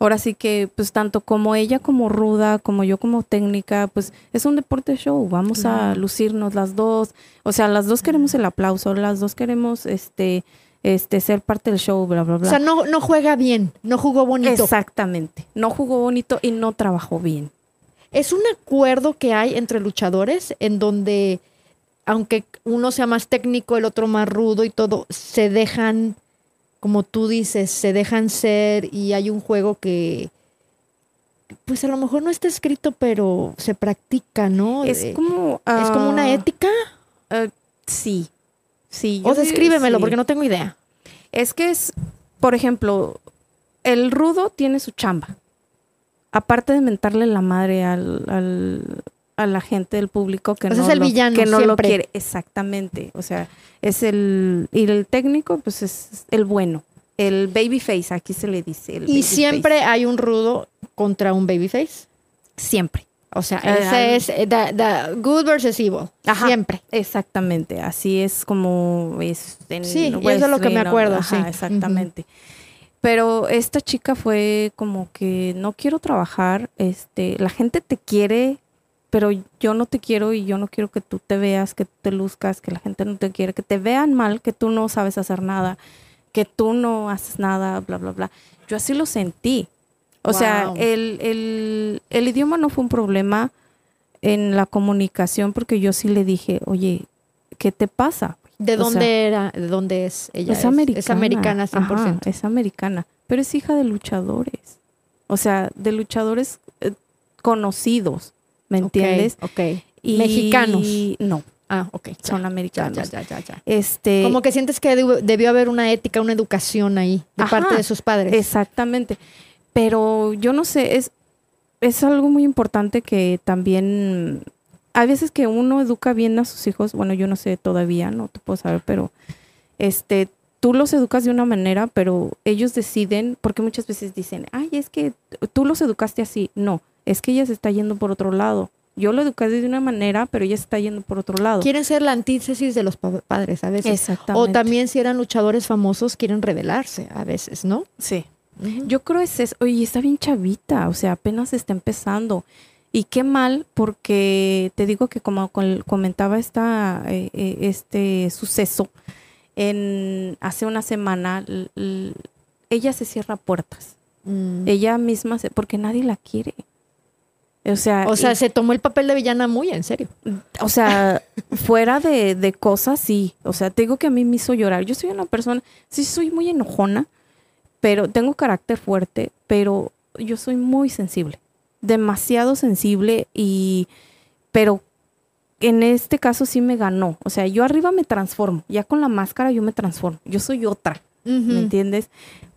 Ahora sí que, pues tanto como ella como ruda, como yo como técnica, pues es un deporte show. Vamos a lucirnos las dos. O sea, las dos queremos el aplauso, las dos queremos, este, este, ser parte del show, bla, bla, O bla. sea, no, no juega bien, no jugó bonito. Exactamente. No jugó bonito y no trabajó bien. Es un acuerdo que hay entre luchadores en donde, aunque uno sea más técnico, el otro más rudo y todo, se dejan, como tú dices, se dejan ser y hay un juego que, pues a lo mejor no está escrito, pero se practica, ¿no? Es Eh, como... ¿es como una ah, ética. eh, sí. Sí. O yo descríbemelo, sí. porque no tengo idea. Es que es, por ejemplo, el rudo tiene su chamba. Aparte de mentarle la madre al, al- a la gente del público que O no, es el lo, villano que no lo quiere. Exactamente. O sea, es el. Y el técnico, pues es el bueno. El babyface, aquí se le dice. el Y siempre hay un rudo contra un babyface. Siempre. O sea, ese es eh, the, the good versus evil. Ajá. Siempre. Exactamente, así es como es en Sí, y eso es lo que me acuerdo, ajá, sí. exactamente. Pero esta chica fue como que no quiero trabajar, este, la gente te quiere, pero yo no te quiero y yo no quiero que tú te veas, que te luzcas, que la gente no te quiere, que te vean mal, que tú no sabes hacer nada, que tú no haces nada, bla, bla, bla. Yo así lo sentí. O sea, el, el, el idioma no fue un problema en la comunicación porque yo sí le dije, oye, ¿qué te pasa? ¿De O dónde sea, era? ¿De dónde es ella? es americana. Es americana 100%. Ajá, es americana, pero es hija de luchadores. O sea, de luchadores eh, conocidos, ¿me entiendes? Ok. Y- Mexicanos. No, Ah, ok. son ya, americanos. ya, ya, ya, ya. Este, Como que sientes que debió, debió haber una ética, una educación ahí de Ajá, parte de sus padres. Exactamente. Pero yo no sé, es, es algo muy importante que también, hay veces que uno educa bien a sus hijos, bueno, yo no sé todavía, no te puedo saber, pero este, tú los educas de una manera, pero ellos deciden, porque muchas veces dicen, ay, es que tú los educaste así. No, es que ella se está yendo por otro lado. Yo lo eduqué de una manera, pero ella se está yendo por otro lado. Quieren ser la antítesis de los pa- padres a veces. Exactamente. O también si eran luchadores famosos, quieren rebelarse a veces, ¿no? Sí. Yo creo es eso. Oye, está bien chavita, o sea, apenas está empezando. Y qué mal, porque te digo que como comentaba esta, eh, eh, este suceso, en hace una semana, ella se cierra puertas. Mm. Ella misma, se, porque nadie la quiere. O sea, O sea, y- se tomó el papel de villana muy en serio. o sea, fuera de, de cosas, sí. O sea, te digo que a mí me hizo llorar. Yo soy una persona, sí soy muy enojona, pero tengo carácter fuerte, pero yo soy muy sensible. Demasiado sensible y, pero en este caso sí me ganó. O sea, yo arriba me transformo. Ya con la máscara yo me transformo. Yo soy otra. ¿me entiendes?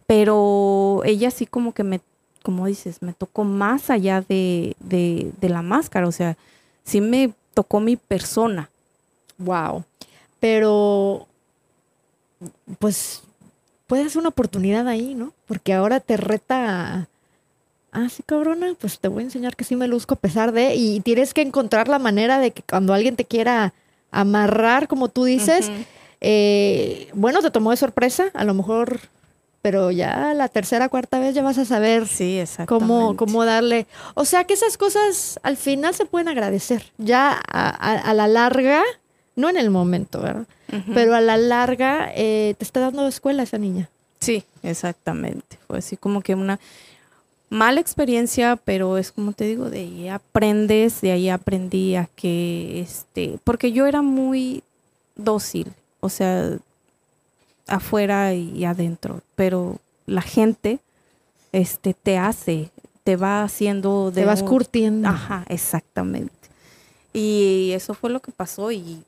Pero ella sí como que me, como dices, me tocó más allá de, de, de la máscara, o sea, sí me tocó mi persona. Wow. Pero, pues, puede ser una oportunidad ahí, ¿no? Porque ahora te reta ah, sí, cabrona, pues te voy a enseñar que sí me luzco a pesar de, y tienes que encontrar la manera de que cuando alguien te quiera amarrar, como tú dices, eh, bueno, te tomó de sorpresa, a lo mejor, pero ya la tercera, cuarta vez ya vas a saber Sí, cómo, cómo darle. O sea que esas cosas al final se pueden agradecer. Ya a, a- a la larga, no en el momento, ¿verdad? Pero a la larga eh, te está dando escuela esa niña. Sí, exactamente. Fue así como que una mala experiencia, pero es como te digo, de ahí aprendes, de ahí aprendí a que, este, porque yo era muy dócil, o sea, afuera y adentro, pero la gente, este, te hace, te va haciendo de te vas un- curtiendo. Ajá, exactamente. Y eso fue lo que pasó y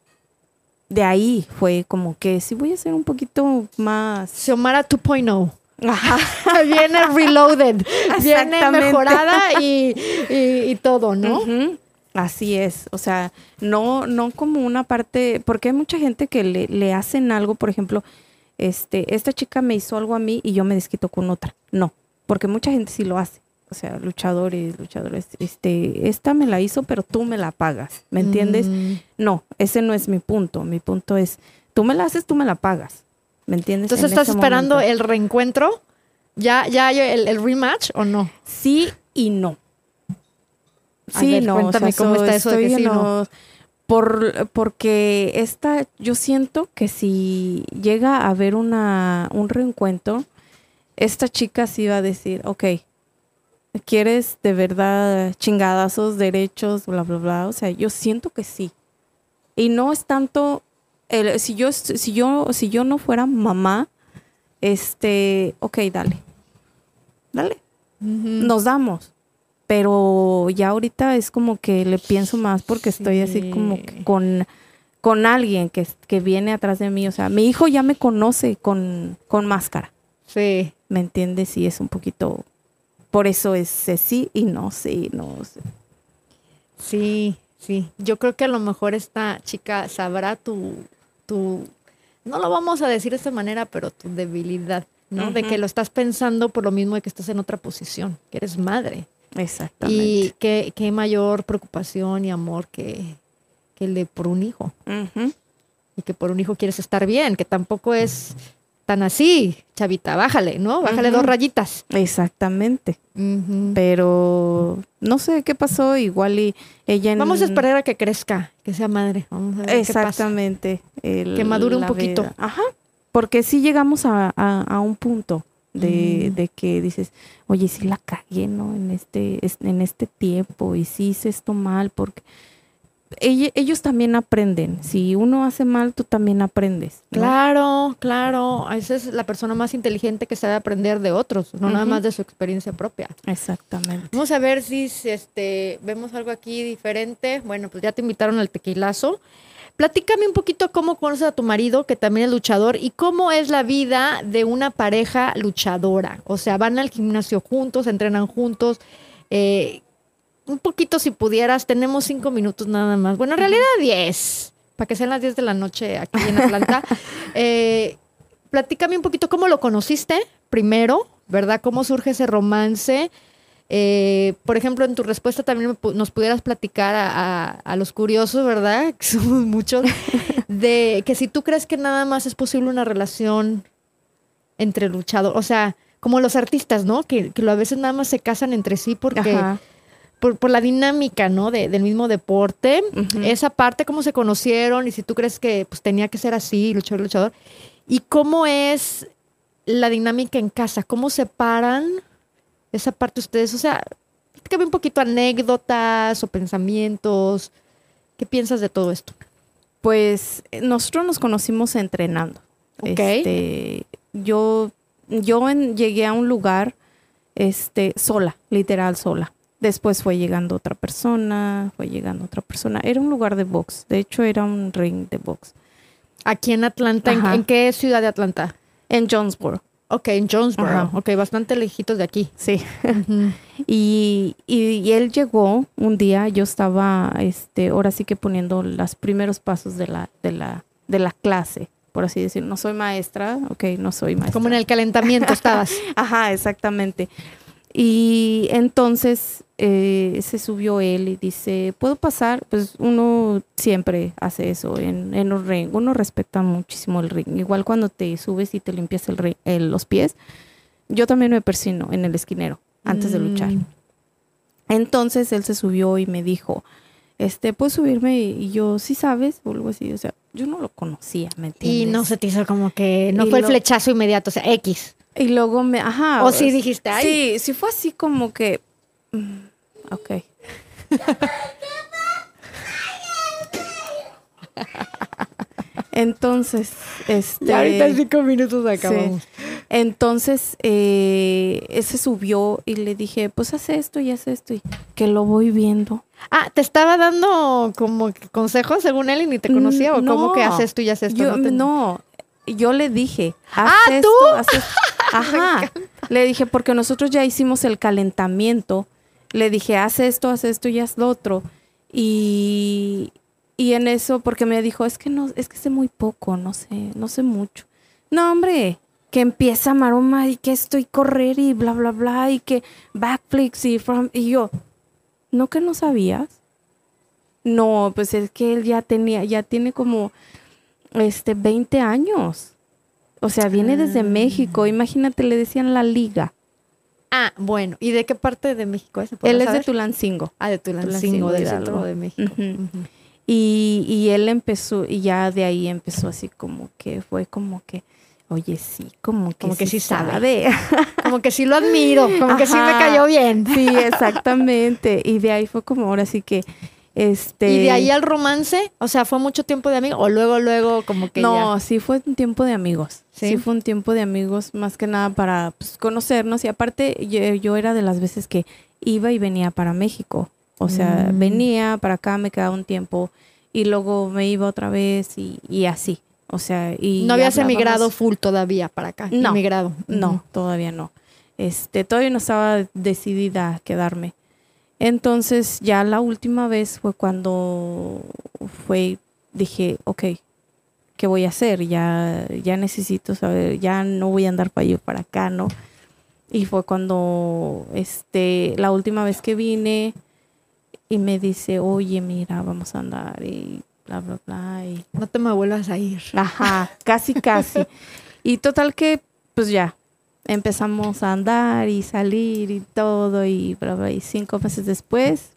de ahí fue como que sí voy a ser un poquito más... Xiomara 2.0. Ajá. Viene reloaded. Viene mejorada y, y- y todo, ¿no? Así es, o sea, no, no como una parte, porque hay mucha gente que le, le hacen algo, por ejemplo, este, esta chica me hizo algo a mí y yo me desquito con otra. No, porque mucha gente sí lo hace. O sea, luchadores, luchadores, este, esta me la hizo, pero tú me la pagas, ¿me entiendes? Mm. No, ese no es mi punto. Mi punto es, tú me la haces, tú me la pagas. ¿Me entiendes? Entonces, En ¿estás esperando momento. el reencuentro? ¿Ya, ya hay el, el rematch o no? Sí y no. Sí, ver, no. cuéntame cómo está eso de que sí, no. Por, porque esta, yo siento que si llega a haber una, un reencuentro, esta chica sí va a decir, ok, ¿quieres de verdad chingadazos, derechos, bla, bla, bla? O sea, yo siento que sí. Y no es tanto, el, si, yo, si, yo, si yo no fuera mamá, este, ok, dale. Dale nos damos. Pero ya ahorita es como que le pienso más porque estoy así como que Sí. con, con alguien que, que viene atrás de mí. O sea, mi hijo ya me conoce con, con máscara. Sí. ¿Me entiendes? Y es un poquito. Por eso es sí y no, sí, no. sí. Sí, sí. Yo creo que a lo mejor esta chica sabrá tu, tu, no lo vamos a decir de esta manera, pero tu debilidad, ¿no? De que lo estás pensando por lo mismo de que estás en otra posición, que eres madre. Exactamente. Y qué, qué mayor preocupación y amor que, que el de por un hijo. Y que por un hijo quieres estar bien, que tampoco es tan así, chavita, bájale, ¿no? Bájale dos rayitas. Exactamente. Pero no sé qué pasó. Igual y ella. en- Vamos a esperar a que crezca, que sea madre. Vamos a ver qué pasa. Exactamente. el- Que madure un poquito. vida. Ajá. Porque sí llegamos a, a- a un punto de, Mm. de que dices, oye, sí la cagué, ¿no? En este, es- en este tiempo y sí hice esto mal porque ellos también aprenden. Si uno hace mal, tú también aprendes. ¿no? Claro, claro. Esa es la persona más inteligente que sabe aprender de otros, no nada más de su experiencia propia. Exactamente. Vamos a ver si si, este, vemos algo aquí diferente. Bueno, pues ya te invitaron al tequilazo. Platícame un poquito cómo conoces a tu marido, que también es luchador, y cómo es la vida de una pareja luchadora. O sea, van al gimnasio juntos, entrenan juntos. Eh, un poquito si pudieras, tenemos cinco minutos nada más. Bueno, en realidad diez, para que sean las diez de la noche aquí en Atlanta. eh, platícame un poquito cómo lo conociste primero, ¿verdad? ¿Cómo surge ese romance? Eh, por ejemplo, en tu respuesta también nos pudieras platicar a, a, los curiosos, ¿verdad? Que somos muchos, de que si tú crees que nada más es posible una relación entre luchadores, o sea, como los artistas, ¿no? Que, que a veces nada más se casan entre sí porque... Por, por, la dinámica, ¿no? De, del mismo deporte. Uh -huh. Esa parte, cómo se conocieron y si tú crees que pues, tenía que ser así, luchador, luchador. Y cómo es la dinámica en casa, cómo separan esa parte ustedes. O sea, que un poquito anécdotas o pensamientos. ¿Qué piensas de todo esto? Pues nosotros nos conocimos entrenando. Okay. Este, yo yo en, llegué a un lugar este, sola, literal sola. Después fue llegando otra persona, fue llegando otra persona. Era un lugar de box, de hecho era un ring de box. Aquí en Atlanta, ¿en, ¿en, qué ciudad de Atlanta? En Jonesboro. Ok, en Jonesboro. Ajá. Ok, bastante lejitos de aquí. Sí. Uh -huh. y, y, y, él llegó un día, yo estaba, este, ahora sí que poniendo los primeros pasos de la, de la, de la clase por así decirlo. No soy maestra, ok, no soy maestra. Como en el calentamiento estabas. Ajá, exactamente. Y entonces eh, se subió él y dice, ¿puedo pasar? Pues uno siempre hace eso en, en un ring. Uno respeta muchísimo el ring. Igual cuando te subes y te limpias el ring, el, los pies. Yo también me persino en el esquinero antes mm. de luchar. Entonces él se subió y me dijo, este, ¿puedo subirme? Y yo, sí sabes, o algo así, o sea, yo no lo conocía, ¿me entiendes? Y no se te hizo como que, no y fue lo, el flechazo inmediato, o sea, X. Y luego me, ajá. O sí dijiste, ay. Sí, sí fue así como que, mm, ok. Entonces, este. Ya ahorita en cinco minutos acabamos. Sí. Entonces, eh, ese subió y le dije, pues haz esto y haz esto, y que lo voy viendo. Ah, ¿te estaba dando como consejos según él y ni te conocía? ¿O no, cómo que haces esto y haces esto? Yo, no, te... no, yo le dije, haz ah, esto, ¿tú? haz esto. Ajá. le dije, porque nosotros ya hicimos el calentamiento. Le dije, haz esto, haz esto y haz lo otro. Y, y en eso, porque me dijo, es que no, es que sé muy poco, no sé, no sé mucho. No, hombre, que empieza maroma y que estoy correr y bla, bla, bla, y que backflips y from, y yo, ¿no que no sabías? No, pues es que él ya tenía, ya tiene como, este, 20 años. O sea, viene desde México, imagínate, le decían la liga. Ah, bueno, ¿y de qué parte de México es? Él es de Tulancingo. Ah, de Tulancingo, del centro de México. Uh -huh. Uh -huh. Y, y él empezó, y ya de ahí empezó así como que fue como que, oye, sí, como que, como que sí, sí sabe. como que sí lo admiro, como Ajá. que sí me cayó bien. Sí, exactamente. Y de ahí fue como ahora sí que, este... ¿Y de ahí al romance? O sea, ¿fue mucho tiempo de amigos? ¿O luego, luego como que No, ya? sí fue un tiempo de amigos. ¿Sí? ¿Sí? fue un tiempo de amigos, más que nada para pues, conocernos. Y aparte, yo, yo era de las veces que iba y venía para México. O sea, mm. venía para acá, me quedaba un tiempo y luego me iba otra vez y, y así. O sea, y no habías emigrado full todavía para acá. No, emigrado. No, todavía no. Este, todavía no estaba decidida a quedarme. Entonces, ya la última vez fue cuando fue, dije, ok, ¿qué voy a hacer? Ya, ya necesito saber, ya no voy a andar para allá para acá, ¿no? Y fue cuando, este, la última vez que vine, y me dice, oye, mira, vamos a andar y bla, bla, bla. Y... No te me vuelvas a ir. Ajá, casi, casi. y total que, pues ya, empezamos a andar y salir y todo y bla, bla, y cinco meses después.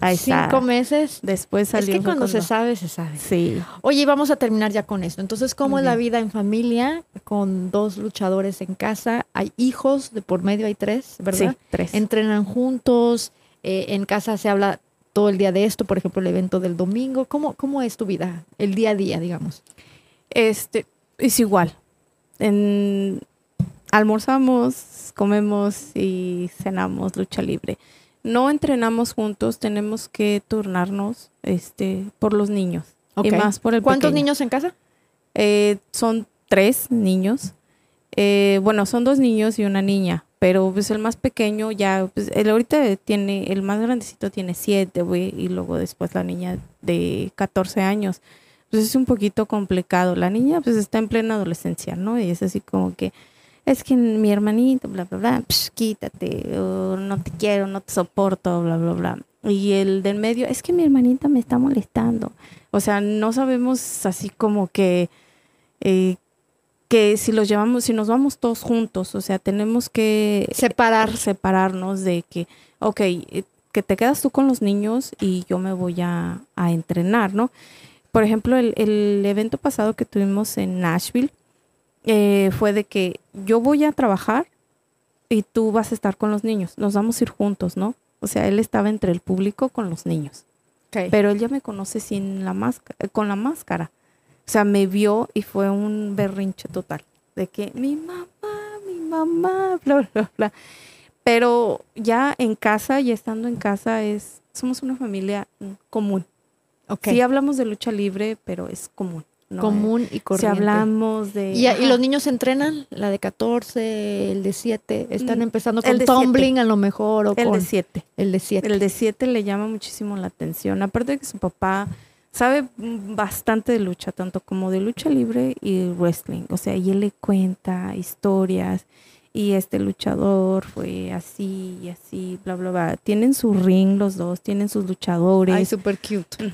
Ahí cinco está. meses después salió. Es que cuando se sabe, se sabe. Sí. Oye, vamos a terminar ya con esto. Entonces, ¿cómo uh -huh. es la vida en familia con dos luchadores en casa? Hay hijos, de por medio hay tres, ¿verdad? Sí, tres. Entrenan juntos. Eh, en casa se habla todo el día de esto, por ejemplo, el evento del domingo. ¿Cómo, cómo es tu vida, el día a día, digamos? Este, es igual. En, almorzamos, comemos y cenamos lucha libre. No entrenamos juntos, tenemos que turnarnos este, por los niños. Y más por el ¿Cuántos pequeño. niños en casa? Eh, son tres niños. Eh, bueno, son dos niños y una niña. Pero pues el más pequeño ya, pues el ahorita tiene, el más grandecito tiene siete, güey, y luego después la niña de 14 años. Pues es un poquito complicado. La niña pues está en plena adolescencia, ¿no? Y es así como que, es que mi hermanito, bla, bla, bla, psh, quítate, o no te quiero, no te soporto, bla, bla, bla. Y el del medio, es que mi hermanita me está molestando. O sea, no sabemos así como que, eh, que si los llevamos, si nos vamos todos juntos, o sea, tenemos que Separar. separarnos de que, ok, eh, que te quedas tú con los niños y yo me voy a, a entrenar, ¿no? Por ejemplo, el, el evento pasado que tuvimos en Nashville eh, fue de que yo voy a trabajar y tú vas a estar con los niños, nos vamos a ir juntos, ¿no? O sea, él estaba entre el público con los niños, pero él ya me conoce sin la máscara, con la máscara. O sea, me vio y fue un berrinche total de que mi mamá, mi mamá, bla, bla, bla. Pero ya en casa y estando en casa es, somos una familia común. Ok. Sí hablamos de lucha libre, pero es común. ¿No? Común y Si corriente. hablamos de... ¿Y, los niños entrenan? La de 14, el de 7. Están Mm, empezando con tumbling a lo mejor o El con de siete. el de 7. El de siete le llama muchísimo la atención. Aparte de que su papá sabe bastante de lucha, tanto como de lucha libre y wrestling. O sea, y él le cuenta historias. Y este luchador fue así y así, bla, bla, bla. Tienen su ring los dos, tienen sus luchadores. Ay, súper cute.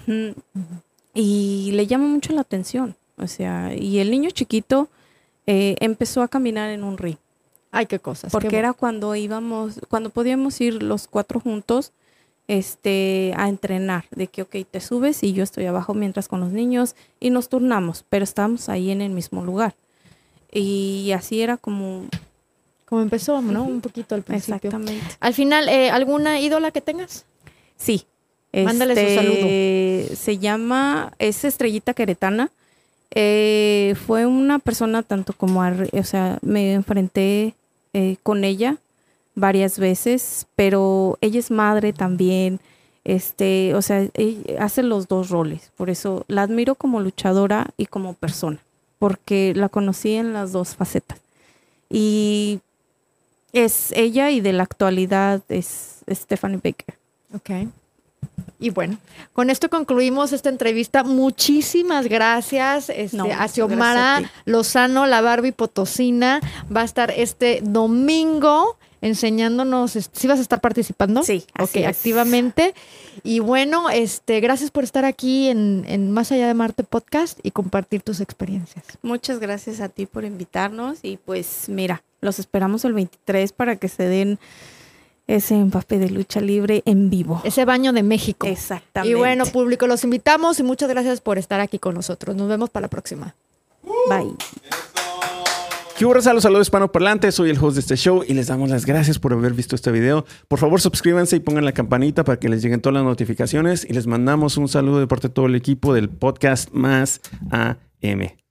Y le llama mucho la atención. O sea, y el niño chiquito eh, empezó a caminar en un ring. Ay, qué cosas. Porque qué era cuando íbamos, cuando podíamos ir los cuatro juntos este, a entrenar. De que, ok, te subes y yo estoy abajo mientras con los niños y nos turnamos, pero estábamos ahí en el mismo lugar. Y así era como... Como empezó, ¿no? Un poquito al principio. Exactamente. Al final, eh, ¿alguna ídola que tengas? Sí. Mándale su Este, Se llama, es Estrellita Queretana. Eh, fue una persona tanto como, o sea, me enfrenté eh, con ella varias veces, pero ella es madre también. Este, o sea, ella hace los dos roles. Por eso la admiro como luchadora y como persona, porque la conocí en las dos facetas. Y es ella y de la actualidad es Stephanie Baker. Ok. Y bueno, con esto concluimos esta entrevista. Muchísimas gracias este, No, a Xiomara gracias a Lozano, la Barbie Potosina. Va a estar este domingo enseñándonos. ¿Sí vas a estar participando? Sí, Ok, así es. activamente. Y bueno, este, gracias por estar aquí en, en Más Allá de Marte Podcast y compartir tus experiencias. Muchas gracias a ti por invitarnos y pues mira, los esperamos el 23 para que se den ese empape de lucha libre en vivo. Ese baño de México. Exactamente. Y bueno, público, los invitamos y muchas gracias por estar aquí con nosotros. Nos vemos para la próxima. Bye. ¿Qué hubo, raza? Los saludos hispanoparlantes. Soy el host de este show y les damos las gracias por haber visto este video. Por favor, suscríbanse y pongan la campanita para que les lleguen todas las notificaciones. Y les mandamos un saludo de parte de todo el equipo del podcast Más AM.